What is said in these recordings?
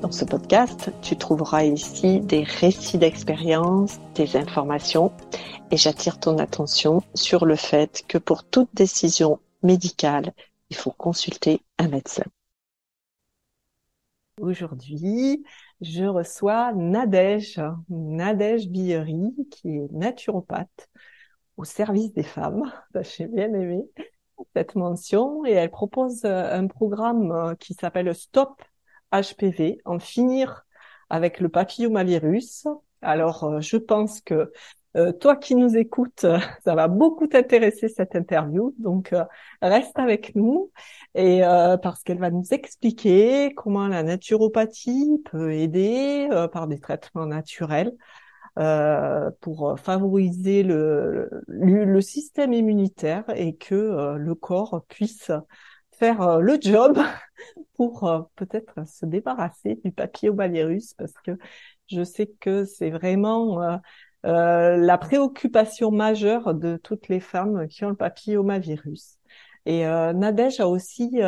dans ce podcast, tu trouveras ici des récits d'expérience, des informations et j'attire ton attention sur le fait que pour toute décision médicale, il faut consulter un médecin. Aujourd'hui, je reçois Nadège, Nadège Billery, qui est naturopathe au service des femmes. J'ai bien aimé cette mention et elle propose un programme qui s'appelle Stop HPV, en finir avec le papillomavirus. Alors, euh, je pense que euh, toi qui nous écoutes, ça va beaucoup t'intéresser cette interview. Donc, euh, reste avec nous et parce qu'elle va nous expliquer comment la naturopathie peut aider par des traitements naturels pour favoriser le, le, système immunitaire et que le corps puisse faire euh, le job pour euh, peut-être se débarrasser du papillomavirus parce que je sais que c'est vraiment euh, la préoccupation majeure de toutes les femmes qui ont le papillomavirus. Et Nadège a aussi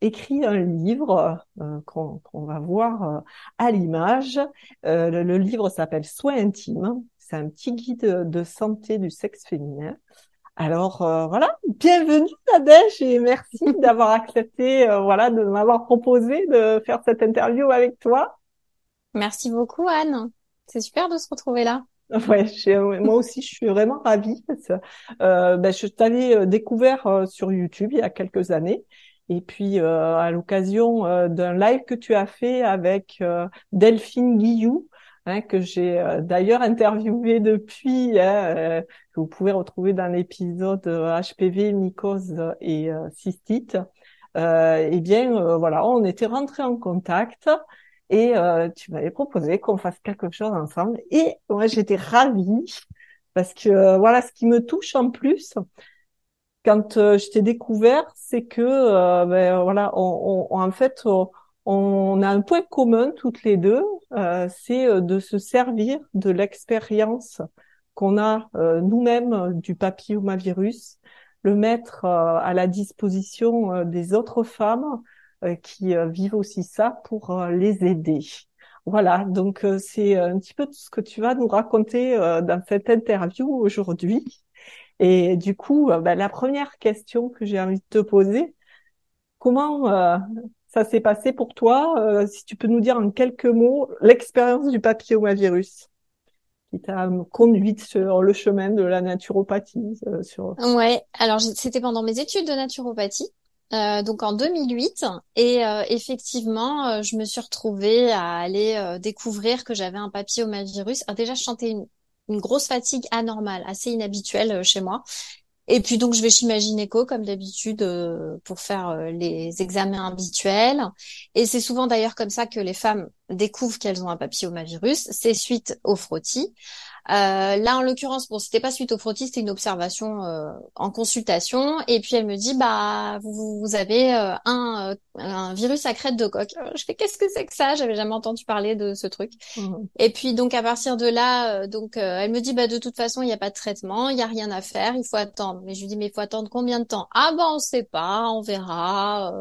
écrit un livre qu'on va voir à l'image. Le, livre s'appelle Soins intimes. C'est un petit guide de santé du sexe féminin. Alors euh, voilà, bienvenue Nadège et merci d'avoir accepté euh, voilà de m'avoir proposé de faire cette interview avec toi. Merci beaucoup Anne. C'est super de se retrouver là. Ouais, moi aussi je suis vraiment ravie. Euh, ben, je t'avais euh, découvert sur YouTube il y a quelques années et puis à l'occasion d'un live que tu as fait avec Delphine Guillou Hein, que j'ai euh, d'ailleurs interviewé depuis, hein, euh, que vous pouvez retrouver dans l'épisode HPV, euh, mycose et cystite. eh bien, voilà, on était rentrés en contact et tu m'avais proposé qu'on fasse quelque chose ensemble. Et moi, j'étais ravie parce que voilà, ce qui me touche en plus, quand je t'ai découvert, c'est que ben, voilà, on, on, en fait, a un point commun toutes les deux, euh, c'est euh, de se servir de l'expérience qu'on a euh, nous-mêmes du papillomavirus, le mettre à la disposition des autres femmes qui vivent aussi ça pour les aider. Voilà, donc c'est un petit peu tout ce que tu vas nous raconter dans cette interview aujourd'hui. Et du coup, ben, la première question que j'ai envie de te poser, comment ça s'est passé pour toi euh, Si tu peux nous dire en quelques mots l'expérience du papillomavirus qui t'a conduite sur le chemin de la naturopathie. Euh, sur... Ouais, alors c'était pendant mes études de naturopathie. Euh, donc en 2008 et euh, effectivement je me suis retrouvée à aller découvrir que j'avais un papillomavirus. Alors déjà je sentais une, une grosse fatigue anormale, assez inhabituelle chez moi et puis donc je vais chez ma comme d'habitude euh, pour faire euh, les examens habituels. Et c'est souvent d'ailleurs comme ça que les femmes découvrent qu'elles ont un papillomavirus. C'est suite au frottis. Euh, là, en l'occurrence, bon, c'était pas suite au frottis, c'était une observation euh, en consultation. Et puis elle me dit, bah, vous, vous avez euh, un, un, virus à crête de coque. Je fais, qu'est-ce que c'est que ça? J'avais jamais entendu parler de ce truc. Mmh. Et puis donc à partir de là, donc elle me dit, bah, de toute façon, il n'y a pas de traitement, il y a rien à faire, il faut attendre. Mais je lui dis, mais il faut attendre combien de temps? Ah bah, on sait pas, on verra.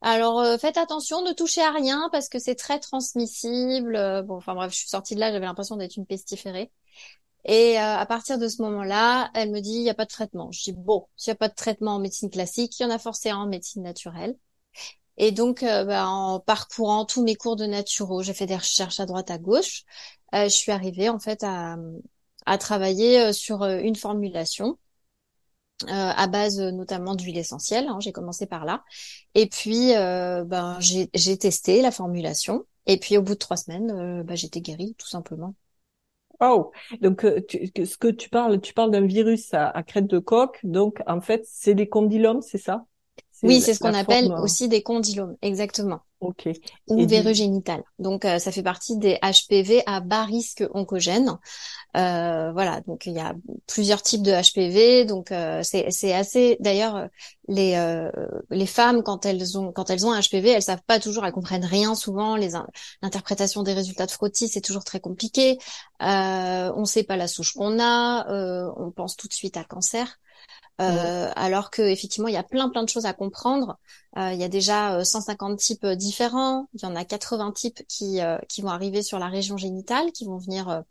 alors faites attention, ne touchez à rien parce que c'est très transmissible. bon, enfin bref, je suis sortie de là, j'avais l'impression d'être une pestiférée. Et euh, à partir de ce moment-là, elle me dit, il n'y a pas de traitement. Je dis, bon, s'il n'y a pas de traitement en médecine classique, il y en a forcément en médecine naturelle. Et donc, euh, bah, en parcourant tous mes cours de naturo, j'ai fait des recherches à droite, à gauche. Euh, je suis arrivée en fait à, à travailler sur une formulation à base notamment d'huile essentielle. Hein, j'ai commencé par là. Et puis, ben, j'ai testé la formulation. Et puis, au bout de trois semaines, ben, j'étais guérie, tout simplement. Oh, donc euh, ce que tu parles, tu parles d'un virus à, crête de coque, donc en fait c'est des condylomes, c'est ça? Oui, c'est ce qu'on appelle aussi des condylomes, exactement. Ok. Ou verrues génitales. Donc ça fait partie des HPV à bas risque oncogène. Euh, voilà, donc il y a plusieurs types de HPV, donc euh, c'est assez. D'ailleurs, les euh, les femmes quand elles ont quand elles ont un HPV, elles savent pas toujours, elles comprennent rien souvent. Les l'interprétation des résultats de frottis c'est toujours très compliqué. Euh, on sait pas la souche qu'on a, on pense tout de suite à cancer. Euh, alors que effectivement il y a plein plein de choses à comprendre. Euh, il y a déjà 150 types différents. Il y en a 80 types qui qui vont arriver sur la région génitale, qui vont venir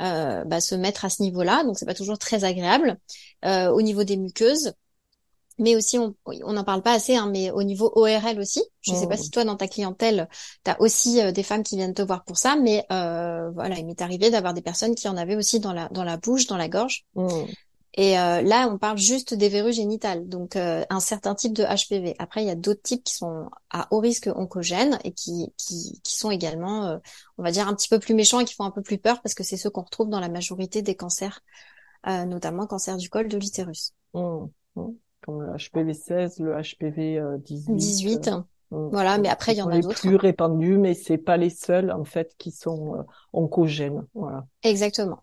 euh, bah, se mettre à ce niveau-là. Donc c'est pas toujours très agréable. Euh, au niveau des muqueuses, mais aussi on n'en parle pas assez, hein, mais au niveau ORL aussi. Je ne sais pas oh. si toi dans ta clientèle, tu as aussi euh, des femmes qui viennent te voir pour ça, mais euh, voilà, il m'est arrivé d'avoir des personnes qui en avaient aussi dans la dans la bouche, dans la gorge. Oh. Et euh, là, on parle juste des verrues génitales, donc euh, un certain type de HPV. Après, il y a d'autres types qui sont à haut risque oncogène et qui, qui, qui sont également, euh, on va dire, un petit peu plus méchants et qui font un peu plus peur parce que c'est ceux qu'on retrouve dans la majorité des cancers, notamment cancer du col de l'utérus. Mmh, mmh. Comme le HPV 16, le HPV 18. 18. Voilà, mais après il y en a d'autres. plus répandus, mais c'est pas les seuls en fait qui sont oncogènes. Voilà. Exactement.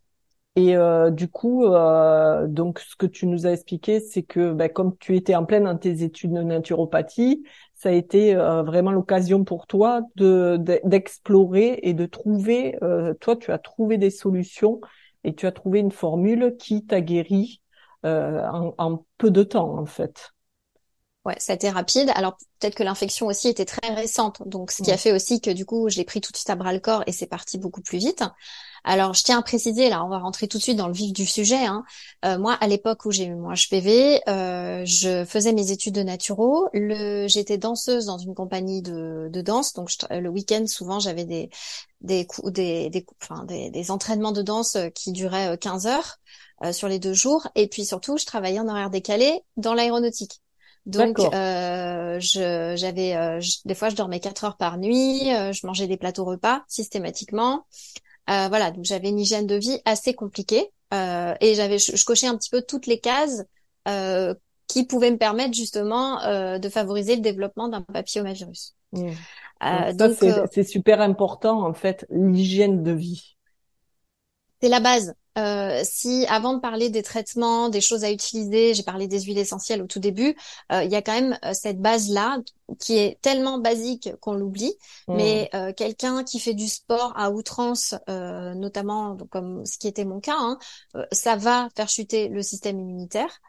Et euh, du coup, euh, donc ce que tu nous as expliqué, c'est que ben, comme tu étais en pleine dans tes études de naturopathie, ça a été euh, vraiment l'occasion pour toi de d'explorer et de trouver. Euh, toi, tu as trouvé des solutions et tu as trouvé une formule qui t'a guéri euh, en, en peu de temps, en fait. Ouais, ça a été rapide. Alors peut-être que l'infection aussi était très récente, donc ce qui a fait aussi que du coup je l'ai pris tout de suite à bras le corps et c'est parti beaucoup plus vite. Alors je tiens à préciser, là on va rentrer tout de suite dans le vif du sujet. Hein. Euh, moi à l'époque où j'ai eu mon HPV, euh, je faisais mes études de naturo. Le, j'étais danseuse dans une compagnie de, de danse, donc le week-end souvent j'avais des des, des, des, enfin, des, des entraînements de danse qui duraient 15 euh, heures. Euh, sur les deux jours et puis surtout je travaillais en horaire décalé dans l'aéronautique donc, euh, j'avais, euh, des fois, je dormais quatre heures par nuit. Euh, je mangeais des plateaux repas systématiquement. Euh, voilà, donc j'avais une hygiène de vie assez compliquée et j'avais, je, cochais un petit peu toutes les cases qui pouvaient me permettre justement de favoriser le développement d'un papillomavirus. Mmh. donc, c'est super important en fait, l'hygiène de vie. C'est la base. Euh, si avant de parler des traitements, des choses à utiliser, j'ai parlé des huiles essentielles au tout début, euh, il y a quand même euh, cette base-là qui est tellement basique qu'on l'oublie. Mmh. Mais quelqu'un qui fait du sport à outrance, notamment comme ce qui était mon cas, hein, ça va faire chuter le système immunitaire.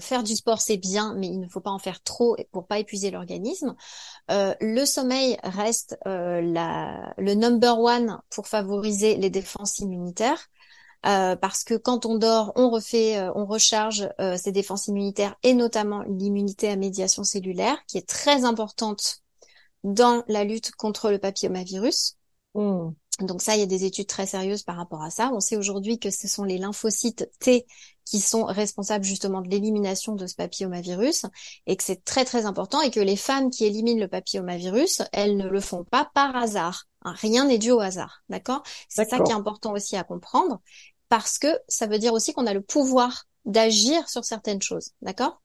faire du sport c'est bien, mais il ne faut pas en faire trop pour pas épuiser l'organisme. le sommeil reste la, le number one pour favoriser les défenses immunitaires. Euh, parce que quand on dort, on refait, euh, on recharge euh, ses défenses immunitaires et notamment l'immunité à médiation cellulaire, qui est très importante dans la lutte contre le papillomavirus. Mmh. Donc ça, il y a des études très sérieuses par rapport à ça. On sait aujourd'hui que ce sont les lymphocytes T qui sont responsables justement de l'élimination de ce papillomavirus et que c'est très très important et que les femmes qui éliminent le papillomavirus, elles ne le font pas par hasard. Hein, rien n'est dû au hasard, d'accord? C'est ça qui est important aussi à comprendre parce que ça veut dire aussi qu'on a le pouvoir d'agir sur certaines choses, d'accord?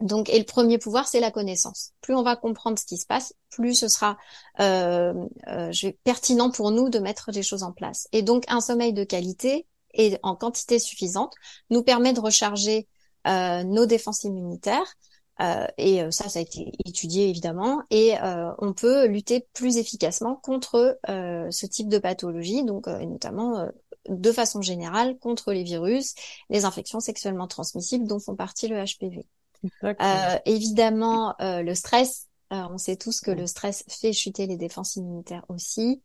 Donc, et le premier pouvoir, c'est la connaissance. Plus on va comprendre ce qui se passe, plus ce sera euh, euh, pertinent pour nous de mettre des choses en place. Et donc, un sommeil de qualité et en quantité suffisante nous permet de recharger euh, nos défenses immunitaires. Euh, et euh, ça, ça a été étudié évidemment. Et euh, on peut lutter plus efficacement contre ce type de pathologie, donc et notamment de façon générale contre les virus, les infections sexuellement transmissibles dont font partie le HPV. Euh, évidemment, euh, le stress, euh, on sait tous que le stress fait chuter les défenses immunitaires aussi.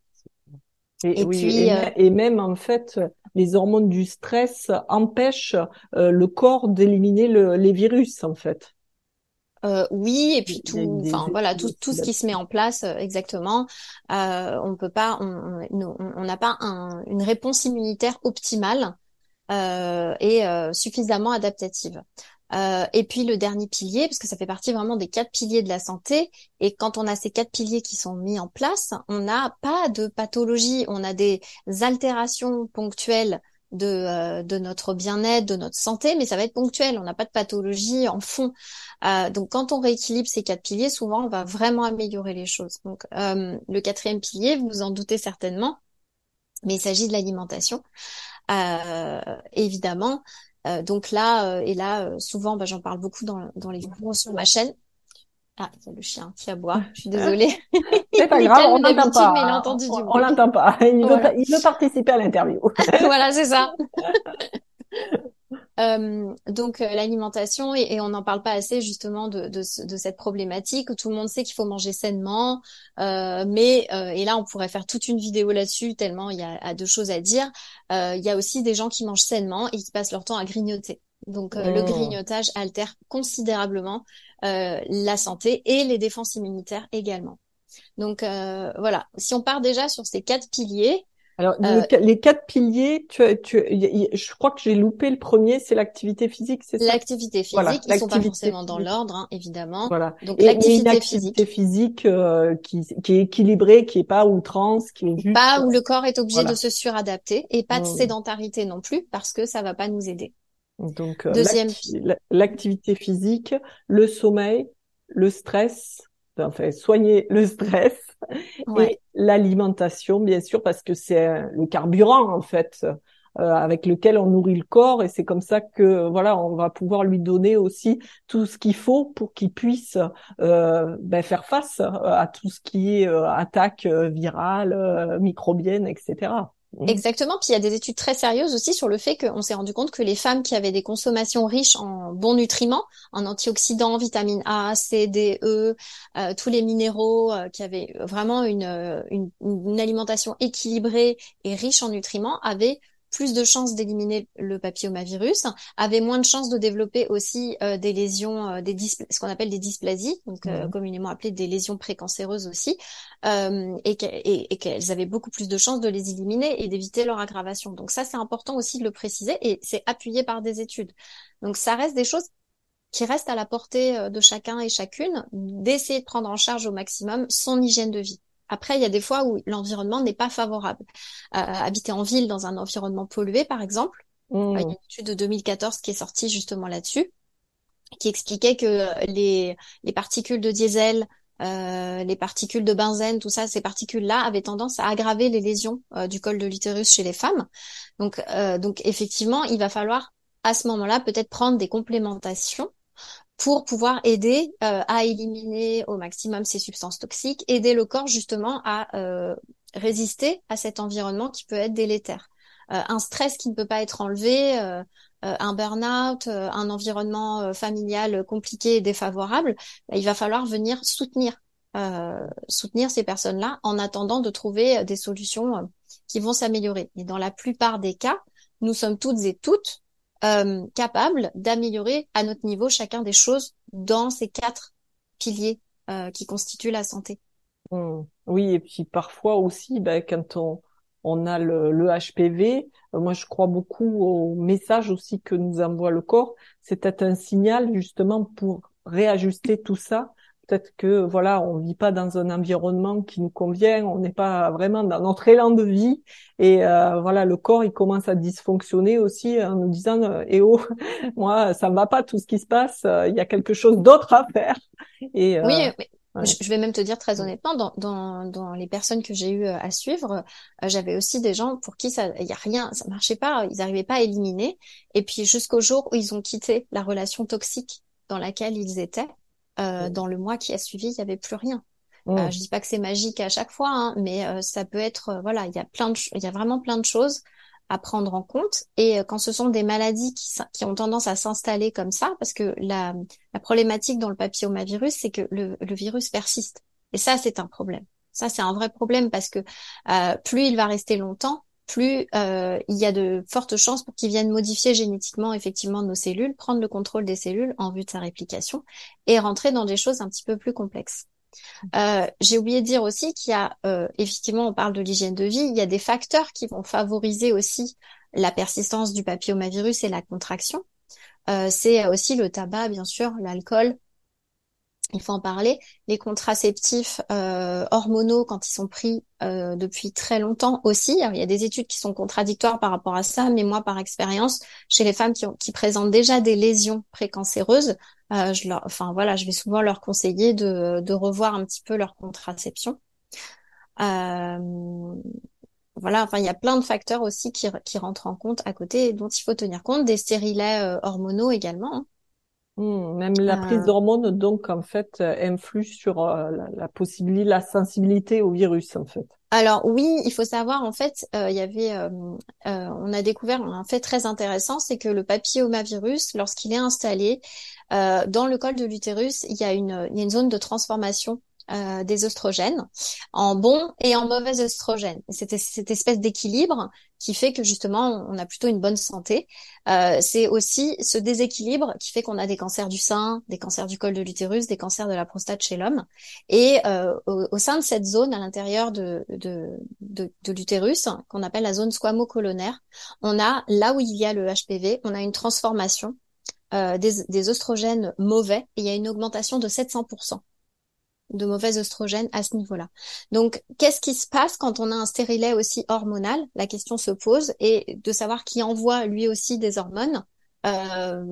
Et, puis, et, même en fait, les hormones du stress empêchent le corps d'éliminer les virus en fait. Euh, oui, et puis tout, enfin voilà, tout, tout ce qui se met en place exactement. Euh, on peut pas, on n'a pas un, une réponse immunitaire optimale euh, et suffisamment adaptative. Euh, et puis le dernier pilier, parce que ça fait partie vraiment des quatre piliers de la santé. Et quand on a ces quatre piliers qui sont mis en place, on n'a pas de pathologie, on a des altérations ponctuelles de, euh, de notre bien-être, de notre santé, mais ça va être ponctuel. On n'a pas de pathologie en fond. Euh, donc, quand on rééquilibre ces quatre piliers, souvent, on va vraiment améliorer les choses. Donc, euh, le quatrième pilier, vous vous en doutez certainement, mais il s'agit de l'alimentation. évidemment. Donc là, et là, souvent, bah, j'en parle beaucoup dans, dans les vidéos sur ma chaîne. Ah, il y a le chien qui aboie. Je suis désolée. C'est pas grave, on l'entend pas. Mais il a entendu on, on l'entend pas. Il, veut, participer à l'interview. voilà, c'est ça. Euh, donc euh, l'alimentation et, et on n'en parle pas assez justement de, de, de, cette problématique. Tout le monde sait qu'il faut manger sainement, euh, mais euh, et là on pourrait faire toute une vidéo là-dessus tellement il y a, a, deux choses à dire. Euh, il y a aussi des gens qui mangent sainement et qui passent leur temps à grignoter. Donc le oh. grignotage altère considérablement euh, la santé et les défenses immunitaires également. Donc euh, voilà, si on part déjà sur ces quatre piliers. Alors euh, les quatre piliers, tu, tu, je crois que j'ai loupé le premier, c'est l'activité physique, c'est ça? L'activité physique, voilà, ils sont pas forcément dans l'ordre, hein, évidemment. Voilà. Donc l'activité physique, physique euh, qui, qui, est équilibrée, qui est pas outrance, qui est juste. Pas où le corps est obligé de se suradapter et pas de mmh. sédentarité non plus parce que ça va pas nous aider. Donc, euh, Deuxième... l'activité physique, le sommeil, le stress, enfin, soigner le stress et l'alimentation, bien sûr, parce que c'est le carburant, en fait, euh, avec lequel on nourrit le corps et c'est comme ça que voilà on va pouvoir lui donner aussi tout ce qu'il faut pour qu'il puisse euh, ben, faire face à tout ce qui est euh, attaque virale, microbienne, etc. Mmh. Exactement. Puis il y a des études très sérieuses aussi sur le fait qu'on s'est rendu compte que les femmes qui avaient des consommations riches en bons nutriments, en antioxydants, vitamines A, C, D, E, euh, tous les minéraux, euh, qui avaient vraiment une, euh, une, une, alimentation équilibrée et riche en nutriments, avaient plus de chances d'éliminer le papillomavirus, avait moins de chances de développer aussi euh, des lésions, euh, des ce qu'on appelle des dysplasies, donc euh, communément appelées des lésions précancéreuses aussi, et qu'elles avaient beaucoup plus de chances de les éliminer et d'éviter leur aggravation. Donc ça, c'est important aussi de le préciser et c'est appuyé par des études. Donc ça reste des choses qui restent à la portée de chacun et chacune, d'essayer de prendre en charge au maximum son hygiène de vie. Après, il y a des fois où l'environnement n'est pas favorable. Euh, habiter en ville dans un environnement pollué, par exemple, mmh. il y a une étude de 2014 qui est sortie justement là-dessus, qui expliquait que les, les particules de diesel, euh, les particules de benzène, tout ça, ces particules-là avaient tendance à aggraver les lésions euh, du col de l'utérus chez les femmes. Donc, euh, donc effectivement, il va falloir à ce moment-là peut-être prendre des complémentations pour pouvoir aider euh, à éliminer au maximum ces substances toxiques, aider le corps justement à euh, résister à cet environnement qui peut être délétère. Euh, un stress qui ne peut pas être enlevé, un burn-out, un environnement familial compliqué et défavorable, bah, il va falloir venir soutenir soutenir ces personnes-là en attendant de trouver des solutions qui vont s'améliorer. Et dans la plupart des cas, nous sommes toutes et toutes euh, capable d'améliorer à notre niveau chacun des choses dans ces quatre piliers euh, qui constituent la santé. Mmh. Oui, et puis parfois aussi, ben, quand on, on a le, le HPV, euh, moi je crois beaucoup au message aussi que nous envoie le corps. C'est peut-être un signal justement pour réajuster tout ça peut-être que voilà, on vit pas dans un environnement qui nous convient, on n'est pas vraiment dans notre élan de vie et euh, voilà, le corps il commence à dysfonctionner aussi en nous disant euh, eh oh, moi ça me va pas tout ce qui se passe, euh, il y a quelque chose d'autre à faire. Et oui, Je vais même te dire très honnêtement, dans, dans, dans les personnes que j'ai eu à suivre, j'avais aussi des gens pour qui ça, il y a rien, ça marchait pas, ils n'arrivaient pas à éliminer. Et puis jusqu'au jour où ils ont quitté la relation toxique dans laquelle ils étaient, euh, dans le mois qui a suivi, il n'y avait plus rien. Euh, mmh. je dis pas que c'est magique à chaque fois, hein, mais euh, ça peut être, euh, voilà, il y a plein de, il y a vraiment plein de choses à prendre en compte. Et quand ce sont des maladies qui, qui ont tendance à s'installer comme ça, parce que la, la problématique dans le papillomavirus, c'est que le, le, virus persiste. Et ça, c'est un problème. Ça, c'est un vrai problème parce que plus il va rester longtemps, plus euh, il y a de fortes chances pour qu'ils viennent modifier génétiquement effectivement nos cellules, prendre le contrôle des cellules en vue de sa réplication et rentrer dans des choses un petit peu plus complexes. Euh, J'ai oublié de dire aussi qu'il y a, euh, effectivement, on parle de l'hygiène de vie, il y a des facteurs qui vont favoriser aussi la persistance du papillomavirus et la contraction. Euh, C'est aussi le tabac, bien sûr, l'alcool, il faut en parler. Les contraceptifs euh, hormonaux, quand ils sont pris euh, depuis très longtemps aussi, il y a des études qui sont contradictoires par rapport à ça, mais moi, par expérience, chez les femmes qui, ont, qui présentent déjà des lésions précancéreuses, euh, je leur, enfin voilà, je vais souvent leur conseiller de, revoir un petit peu leur contraception. Euh, voilà, enfin il y a plein de facteurs aussi qui, qui rentrent en compte à côté, dont il faut tenir compte, des stérilets hormonaux également. Hein. Hmm, même la prise euh. d'hormones, donc, en fait, euh, influe sur euh, la, possibilité, la sensibilité au virus, en fait. Alors oui, il faut savoir, en fait, il y avait, on a découvert un fait très intéressant, c'est que le papillomavirus, lorsqu'il est installé dans le col de l'utérus, il y a une, il y a une zone de transformation euh, des oestrogènes en bon et en mauvais oestrogènes. C'est cette espèce d'équilibre qui fait que justement on a plutôt une bonne santé. Euh, c'est aussi ce déséquilibre qui fait qu'on a des cancers du sein, des cancers du col de l'utérus, des cancers de la prostate chez l'homme. Et euh, au, sein de cette zone, à l'intérieur de, de, de, de l'utérus, qu'on appelle la zone squamo-colonaire, on a là où il y a le HPV, on a une transformation euh, des, des oestrogènes mauvais et il y a une augmentation de 700% de mauvais oestrogènes à ce niveau-là. Donc, qu'est-ce qui se passe quand on a un stérilet aussi hormonal? La question se pose et de savoir qui envoie lui aussi des hormones. Euh,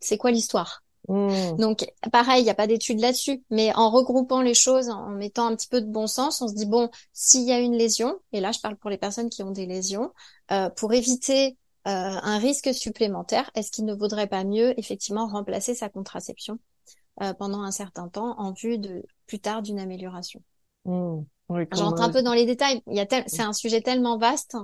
c'est quoi l'histoire? Mmh. Donc, pareil, il n'y a pas d'études là-dessus, mais en regroupant les choses, en mettant un petit peu de bon sens, on se dit bon, s'il y a une lésion, et là je parle pour les personnes qui ont des lésions, euh, pour éviter euh, un risque supplémentaire, est-ce qu'il ne vaudrait pas mieux effectivement remplacer sa contraception? Euh, pendant un certain temps en vue de plus tard d'une amélioration. Mmh. J'entre un peu dans les détails. Il y a c'est un sujet tellement vaste,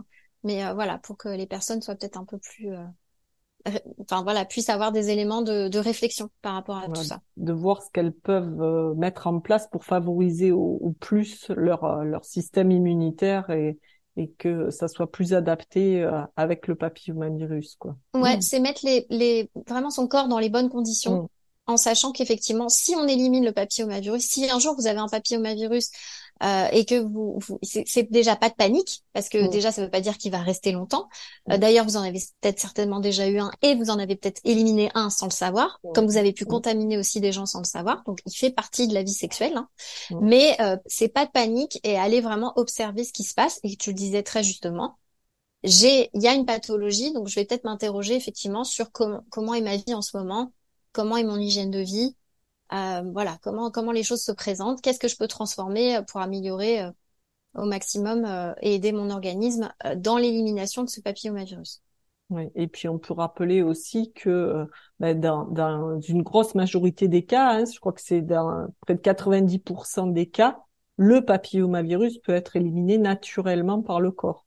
mais euh, voilà pour que les personnes soient peut-être un peu plus, euh, enfin voilà, puissent avoir des éléments de, de réflexion par rapport à tout ça. De voir ce qu'elles peuvent mettre en place pour favoriser au, au plus leur leur système immunitaire et et que ça soit plus adapté avec le papillomavirus quoi. Ouais, mmh. c'est mettre les les vraiment son corps dans les bonnes conditions. Mmh en sachant qu'effectivement, si on élimine le papillomavirus, si un jour vous avez un papillomavirus euh, et que vous, c'est déjà pas de panique parce que mm. déjà ça veut pas dire qu'il va rester longtemps. Euh, mm. D'ailleurs, vous en avez peut-être certainement déjà eu un et vous en avez peut-être éliminé un sans le savoir, comme vous avez pu mm. contaminer aussi des gens sans le savoir. Donc il fait partie de la vie sexuelle, hein. mais euh, c'est pas de panique et aller vraiment observer ce qui se passe. Et tu le disais très justement, j'ai, il y a une pathologie, donc je vais peut-être m'interroger effectivement sur comment est ma vie en ce moment comment est mon hygiène de vie, euh, voilà, comment comment les choses se présentent, qu'est-ce que je peux transformer euh, pour améliorer euh, au maximum et aider mon organisme dans l'élimination de ce papillomavirus. Oui, et puis on peut rappeler aussi que bah, dans, dans, une grosse majorité des cas, hein, je crois que c'est dans près de 90% des cas, le papillomavirus peut être éliminé naturellement par le corps.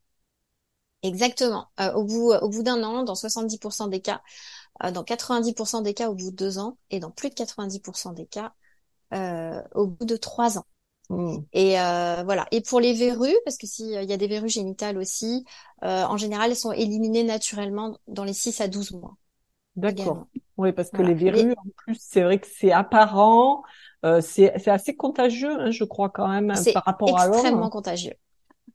Exactement. au bout, au bout d'un an, dans 70% des cas, dans 90% des cas au bout de deux ans et dans plus de 90% des cas euh, au bout de trois ans. Hmm. Et euh, voilà. Et pour les verrues, parce que s'il y a des verrues génitales aussi, en général, elles sont éliminées naturellement dans les 6 à 12 mois. D'accord. Oui, parce que les verrues, en plus, c'est vrai que c'est apparent, c'est assez contagieux, hein, je crois quand même, par rapport à l'homme. C'est extrêmement contagieux.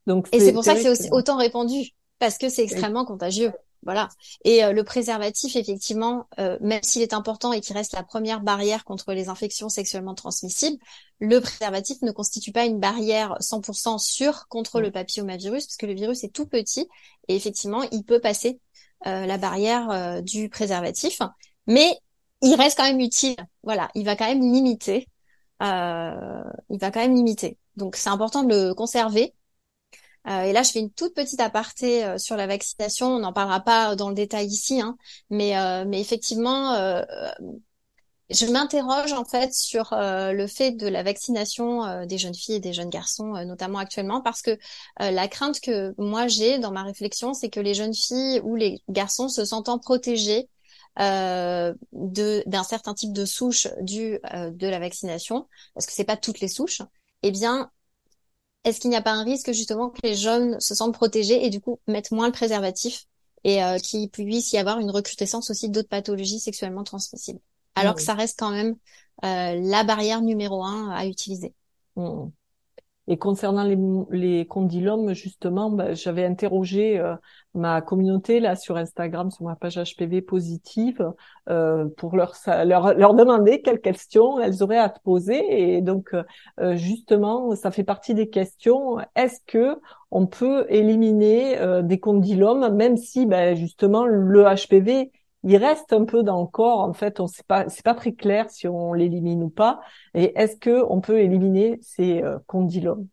Donc, et c'est pour ça que c'est autant répandu, parce que c'est extrêmement contagieux. Voilà. Et euh, le préservatif, effectivement, euh, même s'il est important et qu'il reste la première barrière contre les infections sexuellement transmissibles, le préservatif ne constitue pas une barrière 100% sûre contre le papillomavirus, parce que le virus est tout petit et effectivement, il peut passer euh, la barrière du préservatif, mais il reste quand même utile. Voilà, il va quand même limiter. il va quand même limiter. Donc c'est important de le conserver euh, et là, je fais une toute petite aparté euh, sur la vaccination. On n'en parlera pas dans le détail ici, hein, mais, euh, mais effectivement, je m'interroge en fait sur le fait de la vaccination des jeunes filles et des jeunes garçons, notamment actuellement, parce que la crainte que moi j'ai dans ma réflexion, c'est que les jeunes filles ou les garçons se sentant protégés euh, d'un certain type de souche du de la vaccination, parce que c'est pas toutes les souches, eh bien est-ce qu'il n'y a pas un risque justement que les jeunes se sentent protégés et du coup mettent moins le préservatif et euh, qu'il puisse y avoir une recrudescence aussi d'autres pathologies sexuellement transmissibles? Alors que ça reste quand même euh, la barrière numéro un à utiliser. Et concernant les, les condylomes, justement, bah, j'avais interrogé euh, ma communauté là sur Instagram, sur ma page HPV positive, euh, pour leur, leur, leur demander quelles questions elles auraient à te poser. Et donc, euh, justement, ça fait partie des questions. Est-ce que on peut éliminer euh, des condylomes, même si, bah, justement, le HPV il reste un peu dans le corps. En fait, on sait pas, c'est pas très clair si on l'élimine ou pas. Et est-ce que on peut éliminer ces euh, condylomes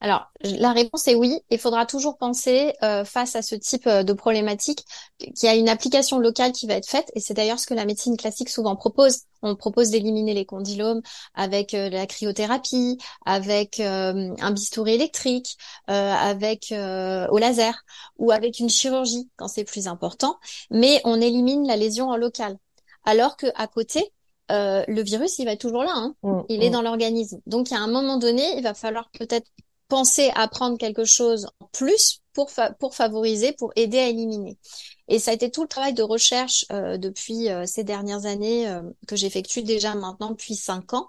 alors, la réponse est oui. Il faudra toujours penser euh, face à ce type euh, de problématique qu'il y a une application locale qui va être faite. Et c'est d'ailleurs ce que la médecine classique souvent propose. On propose d'éliminer les condylomes avec euh, la cryothérapie, avec un bistouri électrique, avec au laser ou avec une chirurgie quand c'est plus important. Mais on élimine la lésion en local. Alors que à côté, le virus, il va être toujours là. Hein. Mmh, il est mmh. dans l'organisme. Donc, à un moment donné, il va falloir peut-être penser à prendre quelque chose en plus pour, pour favoriser, pour aider à éliminer. Et ça a été tout le travail de recherche euh, depuis euh, ces dernières années euh, que j'effectue déjà maintenant depuis cinq ans,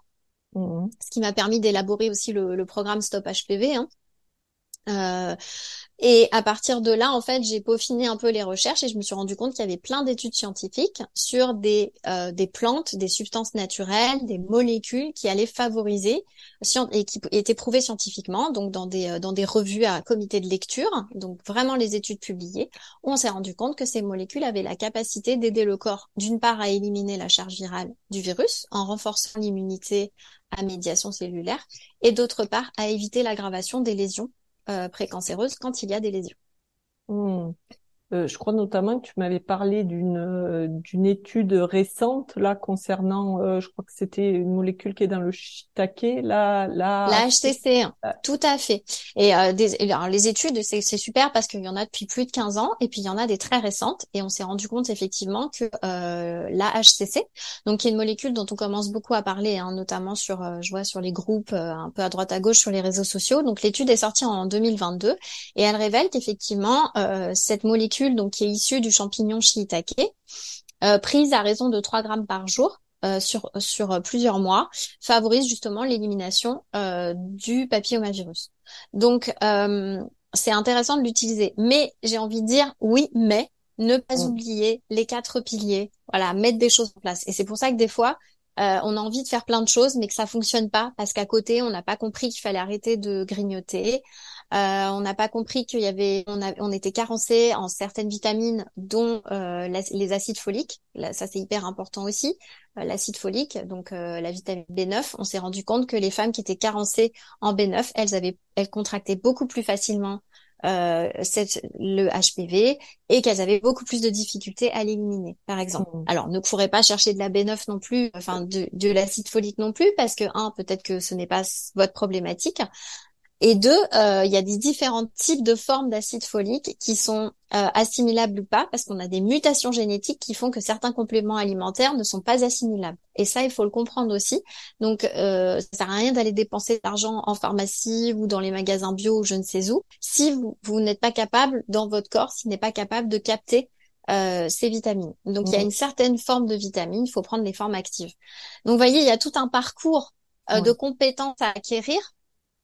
mmh. ce qui m'a permis d'élaborer aussi le, le, programme Stop HPV. Hein. Et à partir de là, en fait, j'ai peaufiné un peu les recherches et je me suis rendu compte qu'il y avait plein d'études scientifiques sur des, euh, des plantes, des substances naturelles, des molécules qui allaient favoriser et qui étaient prouvées scientifiquement, donc dans des, euh, dans des revues à comité de lecture, donc vraiment les études publiées, on s'est rendu compte que ces molécules avaient la capacité d'aider le corps, d'une part, à éliminer la charge virale du virus en renforçant l'immunité à médiation cellulaire, et d'autre part, à éviter l'aggravation des lésions euh, précancéreuse quand il y a des lésions. Hmm. Euh, je crois notamment que tu m'avais parlé d'une euh, d'une étude récente là concernant, euh, je crois que c'était une molécule qui est dans le shiitake, la la. La HCC, tout à fait. Et des, alors, les études, c'est c'est super parce qu'il y en a depuis plus de 15 ans et puis il y en a des très récentes et on s'est rendu compte effectivement que la HCC, donc qui est une molécule dont on commence beaucoup à parler, hein, notamment sur, je vois sur les groupes un peu à droite à gauche sur les réseaux sociaux. Donc l'étude est sortie en 2022 et elle révèle qu'effectivement cette molécule donc qui est issue du champignon shiitake, euh, prise à raison de 3 grammes par jour euh, sur sur plusieurs mois, favorise justement l'élimination euh, du papillomavirus. Donc c'est intéressant de l'utiliser, mais j'ai envie de dire oui, mais ne pas mm. oublier les quatre piliers. Voilà, mettre des choses en place. Et c'est pour ça que des fois, on a envie de faire plein de choses, mais que ça fonctionne pas parce qu'à côté, on n'a pas compris qu'il fallait arrêter de grignoter. Euh, on n'a pas compris qu'il y avait, on, on, était carencé en certaines vitamines, dont euh, les acides foliques. Là, ça c'est hyper important aussi, euh, l'acide folique, donc la vitamine B9. On s'est rendu compte que les femmes qui étaient carencées en B9, elles avaient, elles contractaient beaucoup plus facilement cette, le HPV et qu'elles avaient beaucoup plus de difficultés à l'éliminer, par exemple. Mmh. Alors, ne courez pas chercher de la B9 non plus, enfin de, de l'acide folique non plus, parce que un, peut-être que ce n'est pas votre problématique. Et deux, euh, il y a des différents types de formes d'acide folique qui sont euh, assimilables ou pas, parce qu'on a des mutations génétiques qui font que certains compléments alimentaires ne sont pas assimilables. Et ça, il faut le comprendre aussi. Donc, euh, ça sert à rien d'aller dépenser de l'argent en pharmacie ou dans les magasins bio ou je ne sais où, si vous, vous n'êtes pas capable, dans votre corps, s'il n'est pas capable de capter euh, ces vitamines. Donc, il y a une certaine forme de vitamines, il faut prendre les formes actives. Donc, vous voyez, il y a tout un parcours euh, de compétences à acquérir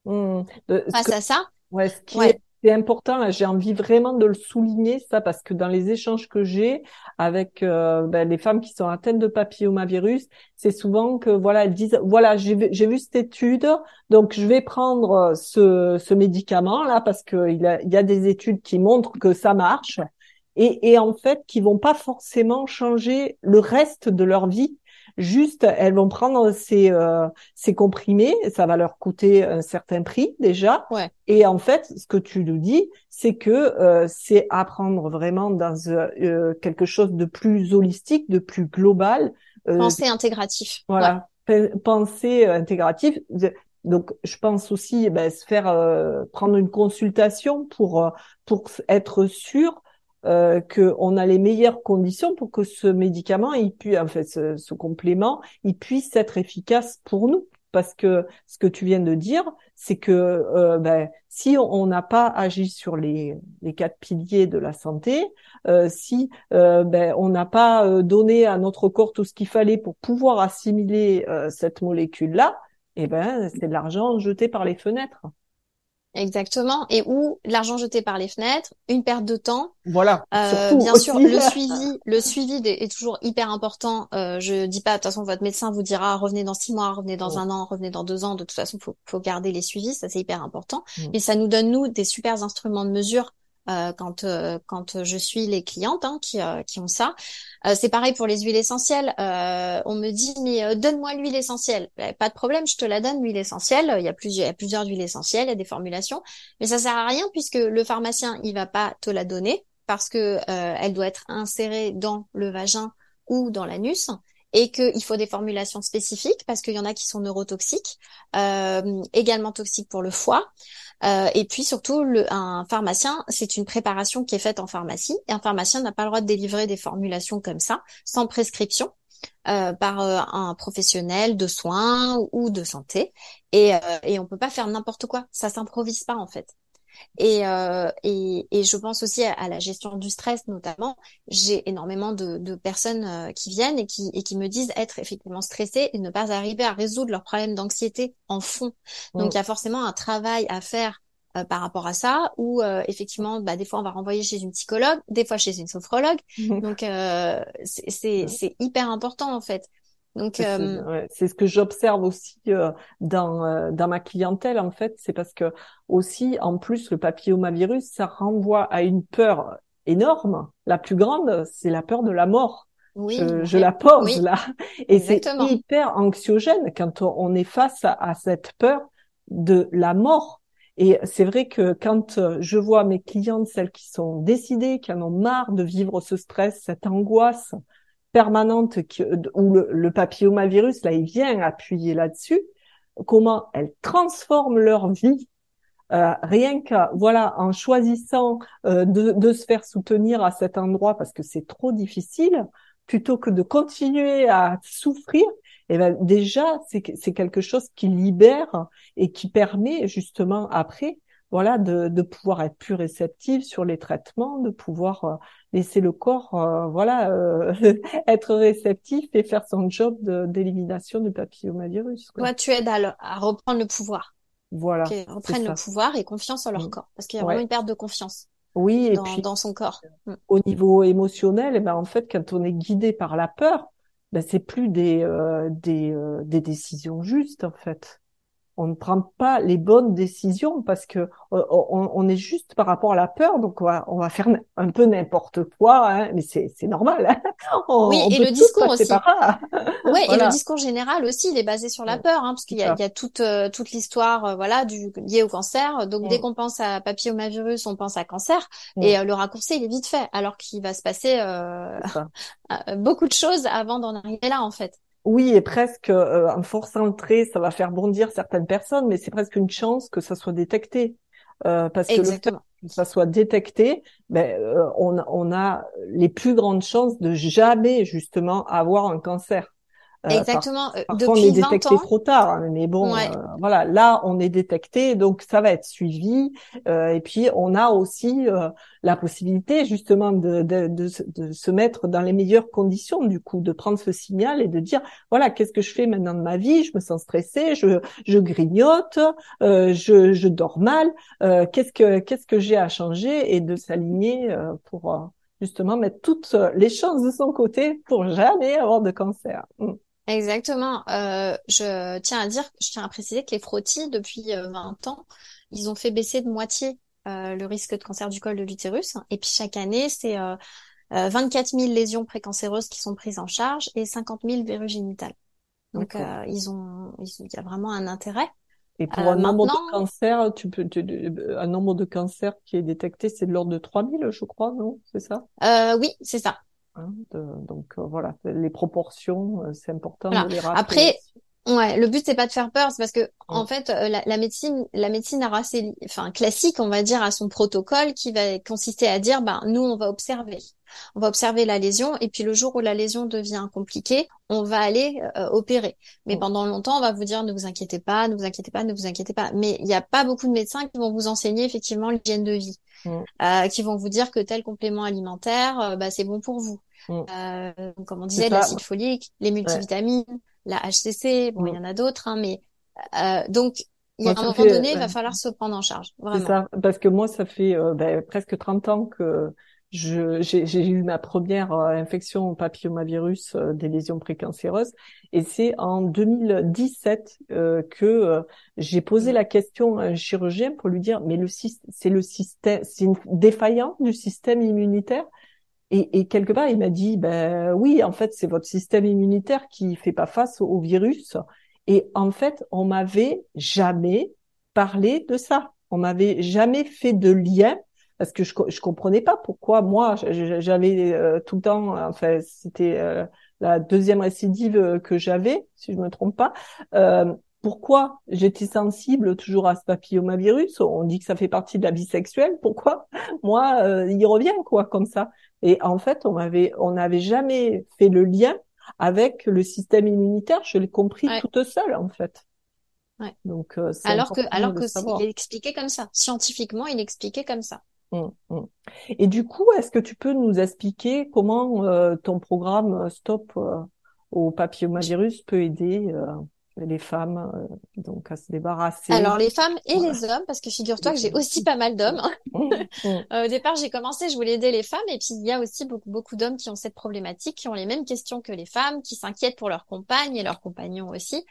Mmh. Face à ça. Ouais, ce qui est important, j'ai envie vraiment de le souligner ça parce que dans les échanges que j'ai avec euh, ben, les femmes qui sont atteintes de papillomavirus, c'est souvent que voilà elles disent voilà j'ai vu cette étude donc je vais prendre euh, ce, ce médicament là parce que il y a, il y a des études qui montrent que ça marche et, et en fait qui vont pas forcément changer le reste de leur vie Juste, elles vont prendre ces, euh, ces comprimés, ça va leur coûter un certain prix déjà. Ouais. Et en fait, ce que tu nous dis, c'est que euh, c'est apprendre vraiment dans euh, quelque chose de plus holistique, de plus global. Euh, penser intégratif. Voilà, penser intégratif. Donc, je pense aussi eh ben, se faire prendre une consultation pour pour être sûr euh, qu'on a les meilleures conditions pour que ce médicament, il puisse, en fait, ce, ce, complément, il puisse être efficace pour nous. Parce que ce que tu viens de dire, c'est que euh, ben, si on n'a pas agi sur les, les, quatre piliers de la santé, euh, si euh, ben, on n'a pas euh, donné à notre corps tout ce qu'il fallait pour pouvoir assimiler cette molécule-là, eh ben, c'est de l'argent jeté par les fenêtres. Exactement. Et où l'argent jeté par les fenêtres, une perte de temps. Voilà. Euh, bien sûr, le suivi, le suivi est toujours hyper important. Euh, je dis pas, de toute façon, votre médecin vous dira revenez dans six mois, revenez dans un an, revenez dans deux ans. De toute façon, faut, faut garder les suivis, ça c'est hyper important. Mm. Et ça nous donne nous des super instruments de mesure euh, quand euh, quand je suis les clientes hein, qui euh, qui ont ça. c'est pareil pour les huiles essentielles. on me dit mais donne-moi l'huile essentielle. Ben, pas de problème, je te la donne l'huile essentielle. Il y a plusieurs il y a plusieurs huiles essentielles, il y a des formulations, mais ça sert à rien puisque le pharmacien il va pas te la donner parce que elle doit être insérée dans le vagin ou dans l'anus et qu'il faut des formulations spécifiques parce qu'il y en a qui sont neurotoxiques, euh, également toxiques pour le foie. Euh, et puis surtout, un pharmacien, c'est une préparation qui est faite en pharmacie. Et un pharmacien n'a pas le droit de délivrer des formulations comme ça, sans prescription. Euh, par euh, un professionnel de soins ou de santé et, euh, et on peut pas faire n'importe quoi ça s'improvise pas en fait et, euh, et, et, je pense aussi à, la gestion du stress notamment. J'ai énormément de, de personnes euh, qui viennent et qui, et qui me disent être effectivement stressées et ne pas arriver à résoudre leurs problèmes d'anxiété en fond. Donc il y a forcément un travail à faire euh, par rapport à ça, où euh, effectivement, bah, des fois on va renvoyer chez une psychologue, des fois chez une sophrologue. Donc c'est hyper important en fait. Donc euh, c'est ce que j'observe aussi euh, dans euh, dans ma clientèle en fait, c'est parce que aussi en plus le papillomavirus ça renvoie à une peur énorme. La plus grande, c'est la peur de la mort. Oui, je, la pose là, et c'est hyper anxiogène quand on est face à, cette peur de la mort. Et c'est vrai que quand je vois mes clientes, celles qui sont décidées, qui en ont marre de vivre ce stress, cette angoisse, permanente où le, papillomavirus, là, il vient appuyer là-dessus, comment elles transforment leur vie euh, rien qu'à voilà en choisissant euh, de, de, se faire soutenir à cet endroit parce que c'est trop difficile plutôt que de continuer à souffrir eh ben déjà c'est quelque chose qui libère et qui permet justement après voilà, de, de, pouvoir être plus réceptive sur les traitements, de pouvoir euh, laisser le corps, euh, voilà, euh, être réceptif et faire son job d'élimination du papillomavirus. Quoi. Toi, tu aides à, à reprendre le pouvoir. Voilà. reprennent le pouvoir et confiance en leur corps, parce qu'il y a vraiment une perte de confiance. Oui, et dans, puis dans son corps. Mm. Au niveau émotionnel, et eh ben en fait, quand on est guidé par la peur, ben c'est plus des des, des décisions justes en fait on ne prend pas les bonnes décisions parce que euh, on, est juste par rapport à la peur, donc on va, on va faire un peu n'importe quoi, hein, mais c'est normal. Hein. oui, et le discours aussi. oui, et le discours général aussi, il est basé sur la peur, hein, parce qu'il y a, y a toute euh, toute l'histoire, euh, voilà, du liée au cancer. Donc dès qu'on pense à papillomavirus, on pense à cancer, et le raccourci il est vite fait, alors qu'il va se passer beaucoup de choses avant d'en arriver là, en fait oui, et presque euh, un fort centré, ça va faire bondir certaines personnes, mais c'est presque une chance que ça soit détecté. Euh, parce que le fait que ça soit détecté, ben, euh, on, on a les plus grandes chances de jamais justement avoir un cancer. Euh, Exactement. Par, euh, on est détecté trop tard, hein, mais bon, euh, voilà, là on est détecté, donc ça va être suivi. et puis on a aussi la possibilité justement de, de, de, de, se mettre dans les meilleures conditions, du coup, de prendre ce signal et de dire voilà, qu'est-ce que je fais maintenant de ma vie? Je me sens stressée, je, je grignote, je, je dors mal. qu'est-ce que qu'est-ce que j'ai à changer? Et de s'aligner pour justement mettre toutes les chances de son côté pour jamais avoir de cancer. Mm. Exactement. Euh, je tiens à dire, je tiens à préciser que les frottis, depuis 20 euh, ans, ils ont fait baisser de moitié euh, le risque de cancer du col de l'utérus. Et puis chaque année, c'est euh, 24 000 lésions précancéreuses qui sont prises en charge et 50 000 verrues génitales. Donc ils ont, il y a vraiment un intérêt. Et pour un nombre de cancers, tu peux, un nombre de cancers qui est détecté, c'est de l'ordre de 3000, je crois, non? C'est ça? Oui, c'est ça. Hein, donc euh, voilà, les proportions, euh, c'est important de les rappeler. Après, Ouais, le but c'est pas de faire peur, c'est parce que en fait euh, la, médecine, la médecine assez, enfin classique, on va dire, à son protocole qui va consister à dire, ben nous on va observer, on va observer la lésion et puis le jour où la lésion devient compliquée, on va aller opérer. Mais pendant longtemps, on va vous dire ne vous inquiétez pas, ne vous inquiétez pas, ne vous inquiétez pas. Mais il n'y a pas beaucoup de médecins qui vont vous enseigner effectivement l'hygiène de vie, euh, qui vont vous dire que tel complément alimentaire, bah, c'est bon pour vous. Mm. Euh, comme on disait, l'acide folique, les multivitamines, la HCC, bon, il y en a d'autres, hein, mais Euh, donc, il y a un moment donné, il va falloir se prendre en charge. Vraiment. Ça, parce que moi, ça fait ben, presque 30 ans que j'ai eu ma première euh, infection au papillomavirus euh, des lésions précancéreuses et c'est en 2017 euh, que j'ai posé la question à un chirurgien pour lui dire mais le c'est le système c'est une défaillance du système immunitaire? Et, et quelque part il m'a dit ben oui en fait c'est votre système immunitaire qui fait pas face au virus. Et en fait on m'avait jamais parlé de ça. On m'avait jamais fait de lien parce que je je comprenais pas pourquoi moi j'avais euh, tout le temps enfin c'était euh, la deuxième récidive que j'avais si je me trompe pas. Euh, pourquoi j'étais sensible toujours à ce papillomavirus? On dit que ça fait partie de la vie sexuelle. Pourquoi? Moi il revient quoi comme ça et en fait on avait on n'avait jamais fait le lien avec le système immunitaire je l'ai compris toute seule en fait Ouais. Donc, alors que, alors que il est expliqué comme ça. Scientifiquement, il est expliqué comme ça. Mmh, mmh. Et du coup, est-ce que tu peux nous expliquer comment euh, ton programme euh, Stop euh, au papillomavirus peut aider les femmes donc à se débarrasser Alors les femmes et les hommes, parce que figure-toi que j'ai aussi pas mal d'hommes. Mmh, au départ, j'ai commencé, je voulais aider les femmes, et puis il y a aussi beaucoup, beaucoup d'hommes qui ont cette problématique, qui ont les mêmes questions que les femmes, qui s'inquiètent pour leurs compagnes et leurs compagnons aussi.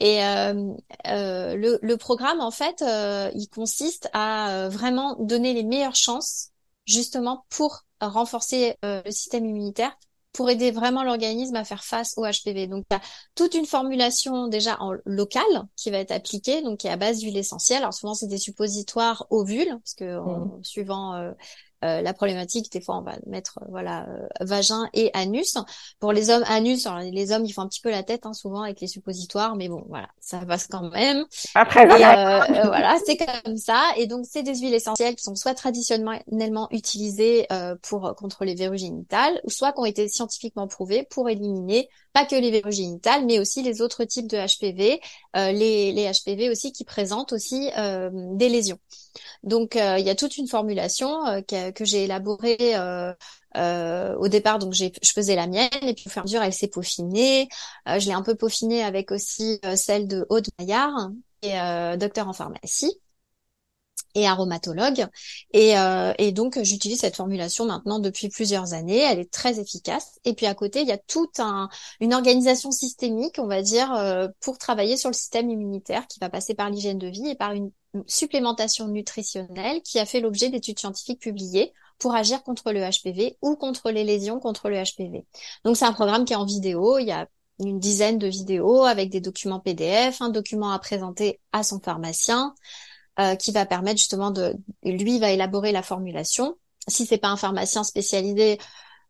Et euh, euh, le, le, programme, en fait, euh, il consiste à vraiment donner les meilleures chances, justement, pour renforcer le système immunitaire, pour aider vraiment l'organisme à faire face au HPV. Donc, il y a toute une formulation déjà en local qui va être appliquée, donc qui est à base d'huile essentielle. Alors souvent, c'est des suppositoires ovules, parce que mmh. suivant euh, la problématique, des fois, on va mettre euh, voilà euh, vagin et anus. Pour les hommes, anus. Alors, les hommes, ils font un petit peu la tête hein, souvent avec les suppositoires, mais bon, voilà, ça passe quand même. Après, voilà, c'est comme ça. Et donc, c'est des huiles essentielles qui sont soit traditionnellement utilisées pour contre les verrues génitales, ou soit qui ont été scientifiquement prouvées pour éliminer pas que les verrues génitales, mais aussi les autres types de HPV, les, les HPV aussi qui présentent aussi des lésions. Donc euh, il y a toute une formulation euh, que, j'ai élaborée euh, au départ. Donc je faisais la mienne et puis au fur et à mesure elle s'est peaufinée. je l'ai un peu peaufinée avec aussi celle de Aude Maillard et docteur en pharmacie et aromatologue. Et, et donc, j'utilise cette formulation maintenant depuis plusieurs années. Elle est très efficace. Et puis à côté, il y a toute un, une organisation systémique, on va dire, pour travailler sur le système immunitaire qui va passer par l'hygiène de vie et par une supplémentation nutritionnelle qui a fait l'objet d'études scientifiques publiées pour agir contre le HPV ou contre les lésions contre le HPV. Donc c'est un programme qui est en vidéo, il y a une dizaine de vidéos avec des documents PDF, un document à présenter à son pharmacien euh, qui va permettre justement de lui va élaborer la formulation. Si c'est pas un pharmacien spécialisé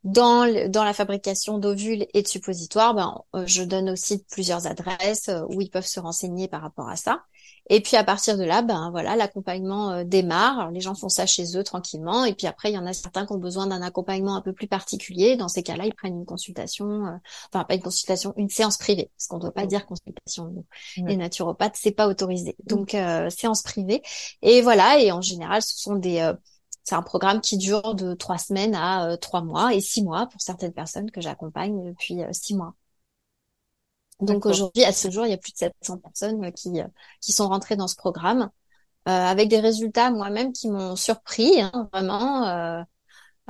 dans, dans la fabrication d'ovules et de suppositoires, ben, euh, je donne aussi plusieurs adresses euh, où ils peuvent se renseigner par rapport à ça. Et puis à partir de là, ben voilà, l'accompagnement euh, démarre. Alors, les gens font ça chez eux tranquillement. Et puis après, il y en a certains qui ont besoin d'un accompagnement un peu plus particulier. Dans ces cas-là, ils prennent une consultation, euh, enfin pas une consultation, une séance privée, parce qu'on ne doit pas dire consultation. Les naturopathes, c'est pas autorisé. Donc euh, séance privée. Et voilà. Et en général, ce sont des c'est un programme qui dure de trois semaines à trois mois et six mois pour certaines personnes que j'accompagne depuis six mois. Donc aujourd'hui, à ce jour, il y a plus de 700 personnes euh, qui, euh, qui sont rentrées dans ce programme, euh, avec des résultats moi-même qui m'ont surpris, hein, vraiment. Euh,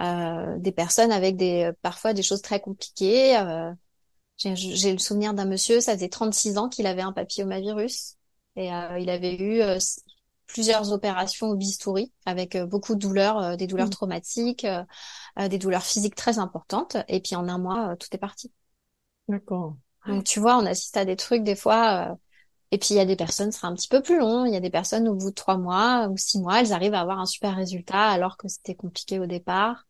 euh, des personnes avec des parfois des choses très compliquées. Euh, J'ai le souvenir d'un monsieur, ça faisait 36 ans qu'il avait un papillomavirus et il avait eu plusieurs opérations au bistouri avec beaucoup de douleurs, des douleurs mmh. traumatiques, des douleurs physiques très importantes. Et puis en un mois, tout est parti. D'accord. Donc tu vois, on assiste à des trucs des fois. Euh, et puis il y a des personnes, ce sera un petit peu plus long. Il y a des personnes au bout de trois mois ou six mois, elles arrivent à avoir un super résultat alors que c'était compliqué au départ.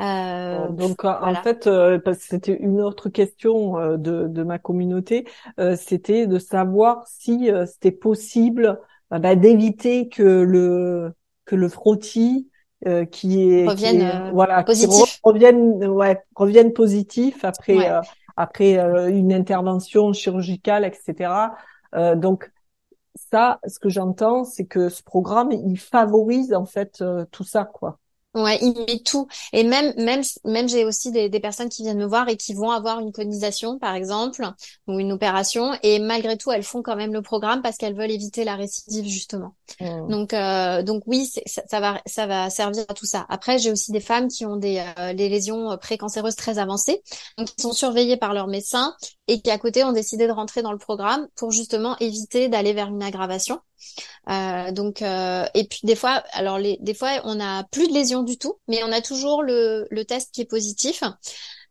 Euh, donc en fait, euh, parce que c'était une autre question euh, de, de, ma communauté, c'était de savoir si c'était possible bah, d'éviter que le que le frottis qui est, revienne voilà positif. revienne ouais revienne positif après après euh, une intervention chirurgicale, etc. Euh, donc ça, ce que j'entends, c'est que ce programme, il favorise en fait euh, tout ça, quoi. Ouais, il met tout. Et même, même, même, j'ai aussi des, des, personnes qui viennent me voir et qui vont avoir une colonisation, par exemple, ou une opération, et malgré tout, elles font quand même le programme parce qu'elles veulent éviter la récidive justement. Mmh. Donc, euh, donc oui, ça, ça, va, ça va servir à tout ça. Après, j'ai aussi des femmes qui ont des euh, les lésions précancéreuses très avancées, donc qui sont surveillées par leur médecin et qui à côté ont décidé de rentrer dans le programme pour justement éviter d'aller vers une aggravation. Euh, donc euh, et puis des fois, alors les, des fois on a plus de lésions du tout, mais on a toujours le, le test qui est positif.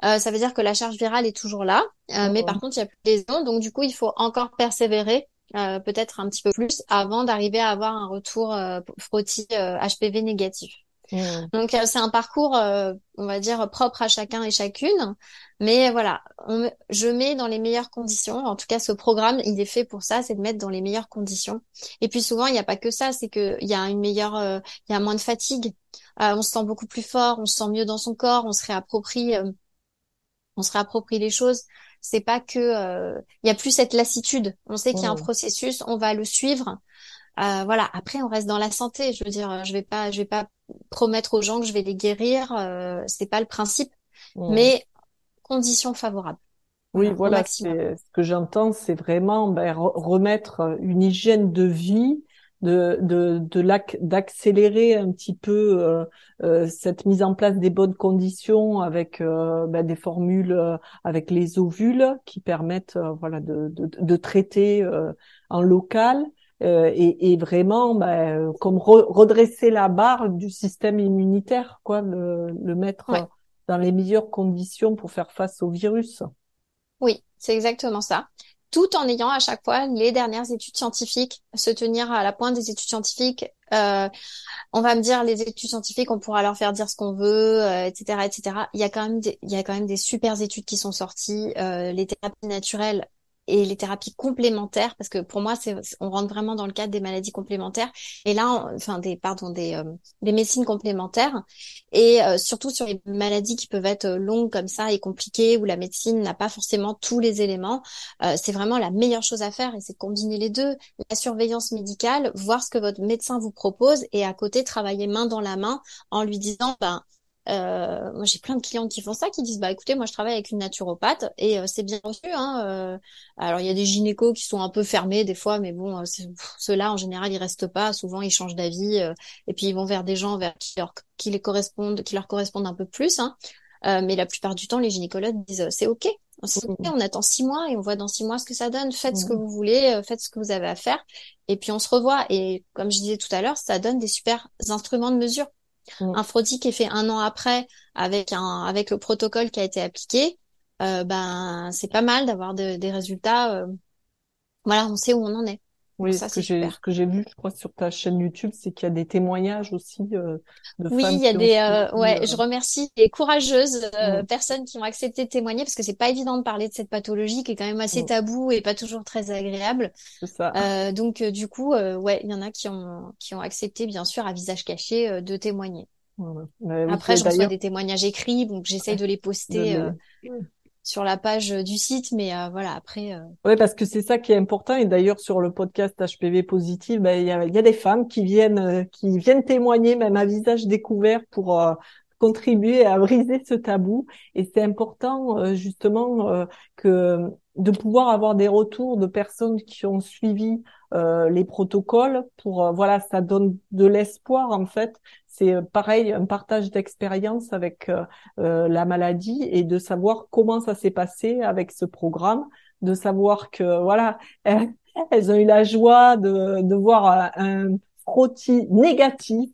Euh, ça veut dire que la charge virale est toujours là, euh, mais par contre il y a plus de lésions, donc du coup il faut encore persévérer. Euh, peut-être un petit peu plus avant d'arriver à avoir un retour frottis HPV négatif. Mmh. Donc c'est un parcours, on va dire, propre à chacun et chacune. Mais voilà, on, je mets dans les meilleures conditions. En tout cas, ce programme, il est fait pour ça, c'est de mettre dans les meilleures conditions. Et puis souvent, il n'y a pas que ça, c'est que il y a une meilleure, euh, il y a moins de fatigue. Euh, on se sent beaucoup plus fort, on se sent mieux dans son corps, on se réapproprie, euh, on se réapproprie les choses. C'est pas que, il y a plus cette lassitude. On sait qu'il y a un mmh. processus, on va le suivre. Voilà. Après, on reste dans la santé. Je veux dire, je vais pas, je vais pas promettre aux gens que je vais les guérir. c'est pas le principe. Mmh. Mais conditions favorables. Oui, voilà, ce que j'entends, c'est vraiment ben, remettre une hygiène de vie, de de d'accélérer un petit peu euh, euh, cette mise en place des bonnes conditions avec euh, ben, des formules avec les ovules qui permettent voilà de, de, de traiter en local et, et, vraiment ben, comme redresser la barre du système immunitaire quoi le, le mettre dans les meilleures conditions pour faire face au virus. Oui, c'est exactement ça. Tout en ayant à chaque fois les dernières études scientifiques, se tenir à la pointe des études scientifiques. Euh, on va me dire les études scientifiques, on pourra leur faire dire ce qu'on veut, etc., euh, etc. Il y a quand même des, il y a quand même des super études qui sont sorties. Euh, les thérapies naturelles et les thérapies complémentaires parce que pour moi c'est on rentre vraiment dans le cadre des maladies complémentaires. Et là enfin des pardon des euh, des médecines complémentaires. Et euh, surtout sur les maladies qui peuvent être longues comme ça et compliquées où la médecine n'a pas forcément tous les éléments euh, c'est vraiment la meilleure chose à faire et c'est combiner les deux. La surveillance médicale voir ce que votre médecin vous propose et à côté travailler main dans la main en lui disant ben euh, moi, j'ai plein de clients qui font ça, qui disent bah écoutez, moi je travaille avec une naturopathe et euh, c'est bien reçu. Hein, euh. Alors il y a des gynécos qui sont un peu fermés des fois, mais bon, ceux-là en général ils restent pas. Souvent ils changent d'avis et puis ils vont vers des gens vers qui, leur, qui les correspondent, qui leur correspondent un peu plus. Hein. mais la plupart du temps, les gynécologues disent c'est ok. on attend six mois et on voit dans six mois ce que ça donne. Faites ce que vous voulez, faites ce que vous avez à faire, et puis on se revoit. Et comme je disais tout à l'heure, ça donne des super instruments de mesure. Un frottis qui est fait un an après avec un avec le protocole qui a été appliqué, euh, ben c'est pas mal d'avoir des résultats. Euh, voilà, on sait où on en est. Oui, ça, ce que j'ai ce que j'ai vu, je crois, sur ta chaîne YouTube, c'est qu'il y a des témoignages aussi euh, de oui, il y a des euh, ouais. Je remercie les courageuses mm. personnes qui ont accepté de témoigner parce que c'est pas évident de parler de cette pathologie qui est quand même assez mm. tabou et pas toujours très agréable. C'est ça. donc du coup, ouais, il y en a qui ont qui ont accepté bien sûr à visage caché de témoigner. Après, je reçois des témoignages écrits, donc j'essaye de les poster euh, sur la page du site, mais euh, voilà, après. Euh... Oui, parce que c'est ça qui est important. Et d'ailleurs, sur le podcast HPV positif, ben, il y, a, y, a, des femmes qui viennent, euh, qui viennent témoigner, même à visage découvert, pour contribuer à briser ce tabou. Et c'est important, justement, que de pouvoir avoir des retours de personnes qui ont suivi euh, les protocoles pour euh, voilà ça donne de l'espoir en fait c'est euh, pareil un partage d'expérience avec la maladie et de savoir comment ça s'est passé avec ce programme de savoir que voilà elles, ont eu la joie de, de voir un frottis négatif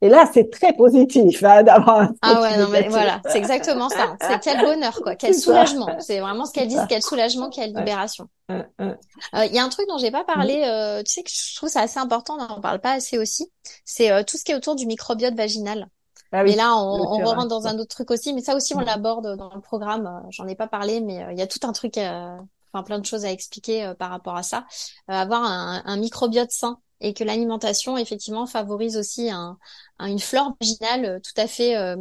et là, c'est très positif hein, d'avoir un Ah ouais, non mais voilà, c'est exactement ça. C'est quel bonheur, quoi, quel soulagement. C'est vraiment ce qu'elles disent, quel soulagement, quelle libération. Il euh, y a un truc dont j'ai pas parlé, euh, tu sais que je trouve ça assez important, on n'en parle pas assez aussi. C'est euh, tout ce qui est autour du microbiote vaginal. Ah mais là, on, on rentre dans un autre truc aussi, mais ça aussi on l'aborde dans le programme. J'en ai pas parlé, mais il y a tout un truc, enfin plein de choses à expliquer par rapport à ça. avoir un, un microbiote sain et que l'alimentation effectivement favorise aussi un, une flore vaginale euh, tout à fait euh,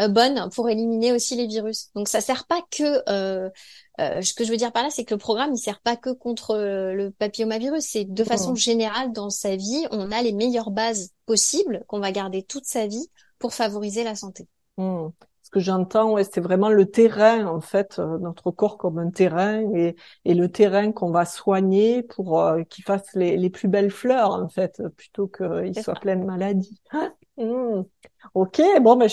euh, bonne pour éliminer aussi les virus. Donc ça sert pas que euh, ce que je veux dire par là, c'est que le programme il sert pas que contre le papillomavirus, c'est de façon générale dans sa vie, on a les meilleures bases possibles qu'on va garder toute sa vie pour favoriser la santé. Mmh. Ce que j'entends, ouais, c'est vraiment le terrain, en fait, euh, notre corps comme un terrain et, et le terrain qu'on va soigner pour euh, qu'il fasse les, les, plus belles fleurs, en fait, plutôt qu'il soit plein de maladies. Mmh. Ok, bon, mais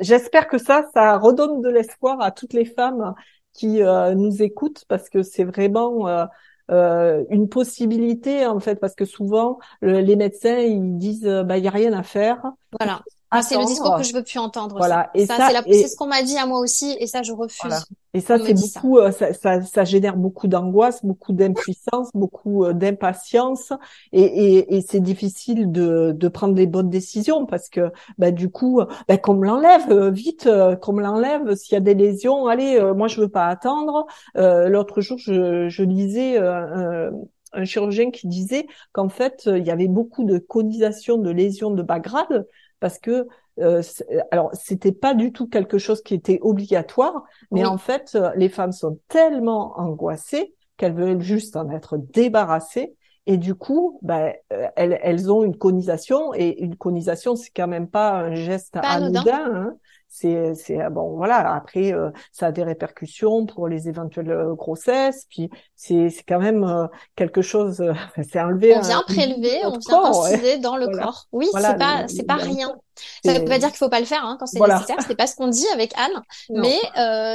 j'espère que ça, ça redonne de l'espoir à toutes les femmes qui euh, nous écoutent parce que c'est vraiment euh, euh, une possibilité en fait parce que souvent les médecins ils disent bah il y a rien à faire. Voilà. Ah, c'est le discours que je veux plus entendre. Voilà. Et ça, c'est ce qu'on m'a dit à moi aussi, et ça, je refuse. Et ça, c'est beaucoup, euh, ça. Ça, ça, génère beaucoup d'angoisse, beaucoup d'impuissance, beaucoup euh, d'impatience, et, et, et c'est difficile de, de prendre les bonnes décisions parce que, bah, du coup, bah, qu'on me l'enlève euh, vite, qu'on me l'enlève. S'il y a des lésions, allez, moi, je veux pas attendre. L'autre jour, je, je lisais. un chirurgien qui disait qu'en fait, il y avait beaucoup de conisation de lésions de bas grade parce que euh, alors c'était pas du tout quelque chose qui était obligatoire, mais en fait euh, les femmes sont tellement angoissées qu'elles veulent juste en être débarrassées et du coup, ben, euh, elles, elles ont une conisation et une conisation, c'est quand même pas un geste anodin. Hein c'est c'est ah, bon voilà. Après euh, ça a des répercussions pour les éventuelles euh, grossesses. Puis c'est c'est quand même euh, quelque chose c'est enlevé on vient prélever on vient inciser dans le corps. Oui c'est pas c'est pas rien. ça veut pas dire qu'il faut pas le faire hein, quand c'est nécessaire. C'est pas ce qu'on dit avec Anne. Mais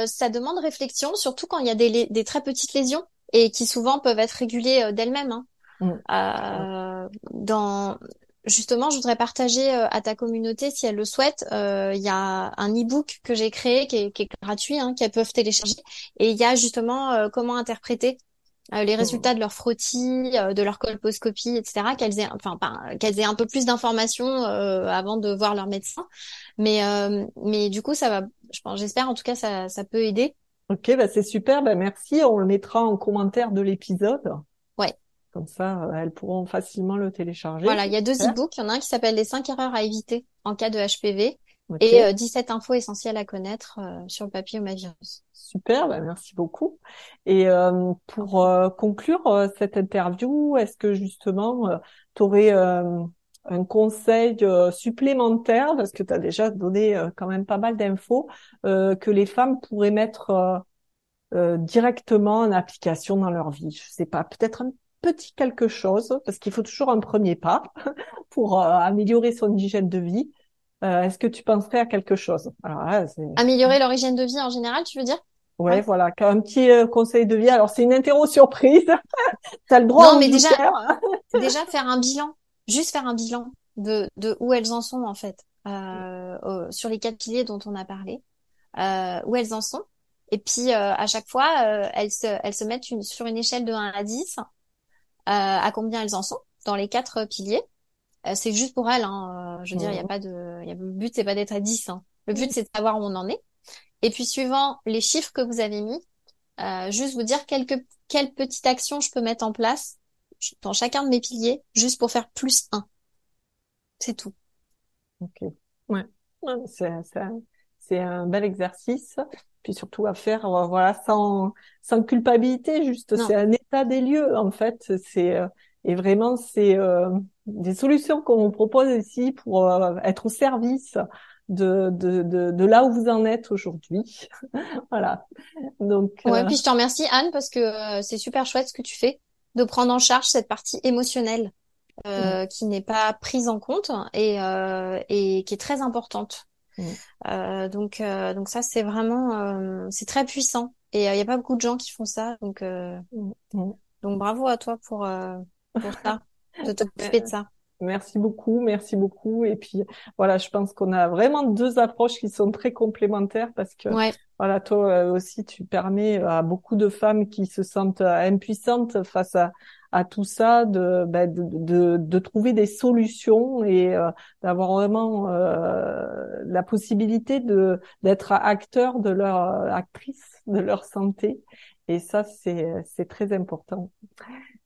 ça demande réflexion surtout quand il y a des des très petites lésions et qui souvent peuvent être régulées d'elles-mêmes hein. Mm. Euh, dans justement, je voudrais partager euh, à ta communauté, si elle le souhaite, euh, il y a un e-book que j'ai créé qui est, qui est gratuit, hein, qu'elles peuvent télécharger, et il y a justement euh, comment interpréter les résultats de leur frottis, de leur colposcopie, etc. Qu'elles aient, enfin, qu'elles aient un peu plus d'informations avant de voir leur médecin. Mais, mais du coup, ça va. Je pense, j'espère en tout cas, ça, ça peut aider. Ok, bah c'est super. Bah merci. On le mettra en commentaire de l'épisode. Comme ça, euh, elles pourront facilement le télécharger. Voilà, il y a deux e-books. Il y en a un qui s'appelle Les 5 erreurs à éviter en cas de HPV et 17 euh, infos essentielles à connaître euh, sur le papillomavirus. Super, bah merci beaucoup. Et pour conclure cette interview, est-ce que justement tu aurais un conseil supplémentaire, parce que tu as déjà donné quand même pas mal d'infos, que les femmes pourraient mettre directement en application dans leur vie Je sais pas, peut-être un petit quelque chose, parce qu'il faut toujours un premier pas pour euh, améliorer son hygiène de vie. Euh, Est-ce que tu penserais à quelque chose? Alors Améliorer leur hygiène de vie en général, tu veux dire? Ouais, voilà, un petit euh, conseil de vie. Alors c'est une interro surprise. T'as le droit. Non, mais déjà, déjà faire un bilan, juste faire un bilan de de où elles en sont en fait euh, sur les quatre piliers dont on a parlé, euh, où elles en sont. Et puis à chaque fois, elles se elles se mettent une, sur une échelle de 1 à 10 euh, à combien elles en sont dans les quatre piliers. Euh, c'est juste pour elles. Hein. Euh, je veux dire, il y a pas de, y a, le but c'est pas d'être à 10. Hein. Le but c'est de savoir où on en est. Et puis suivant les chiffres que vous avez mis, euh, juste vous dire quelques quelle petite action je peux mettre en place dans chacun de mes piliers, juste pour faire plus un. C'est tout. Ok. Ouais. C'est un bel exercice puis surtout à faire euh, voilà sans sans culpabilité juste c'est un état des lieux en fait c'est euh, et vraiment c'est euh, des solutions qu'on propose ici pour être au service de, de, de, de, là où vous en êtes aujourd'hui. voilà. Donc. Ouais, puis je te remercie Anne parce que c'est super chouette ce que tu fais de prendre en charge cette partie émotionnelle euh, qui n'est pas prise en compte et, euh, et qui est très importante. Mm. Euh, donc, euh, donc ça, c'est vraiment, euh, c'est très puissant. Et il n'y a pas beaucoup de gens qui font ça. Donc, mm. Mm. donc bravo à toi pour, pour ça, de t'occuper de ça. Merci beaucoup, merci beaucoup. Et puis voilà, je pense qu'on a vraiment deux approches qui sont très complémentaires parce que voilà, toi aussi, tu permets à beaucoup de femmes qui se sentent impuissantes face à, à tout ça, de, bah, de, de, de, trouver des solutions et euh, d'avoir vraiment euh, la possibilité de d'être acteur de leur actrice de leur santé. Et ça, c'est c'est très important.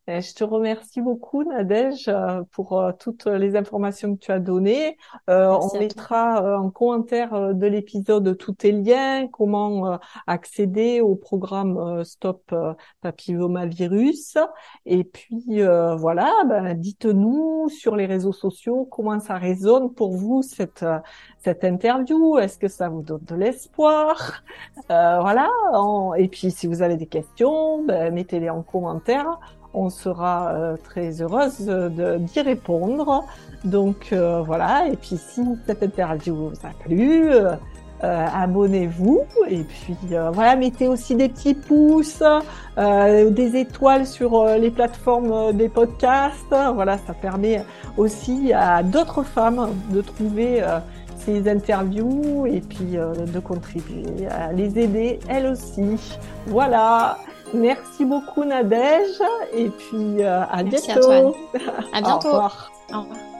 Je te remercie beaucoup, Nadège, euh, pour euh, toutes les informations que tu as données. Euh, on mettra en commentaire de l'épisode tous tes liens, comment accéder au programme Stop Papillomavirus. Et puis voilà, ben, dites-nous sur les réseaux sociaux comment ça résonne pour vous cette cette interview. Est-ce que ça vous donne de l'espoir? Voilà. Et puis si vous avez des questions, ben, mettez-les en commentaire on sera euh, très heureuse d'y répondre. Donc euh, voilà, et puis si cette interview vous a plu, euh, abonnez-vous et puis voilà, mettez aussi des petits pouces, des étoiles sur les plateformes des podcasts. Voilà, ça permet aussi à d'autres femmes de trouver ces interviews et puis de contribuer à les aider elles aussi. Voilà. Merci beaucoup Nadège et puis euh, à Merci bientôt. À, à bientôt. Au revoir. Au revoir.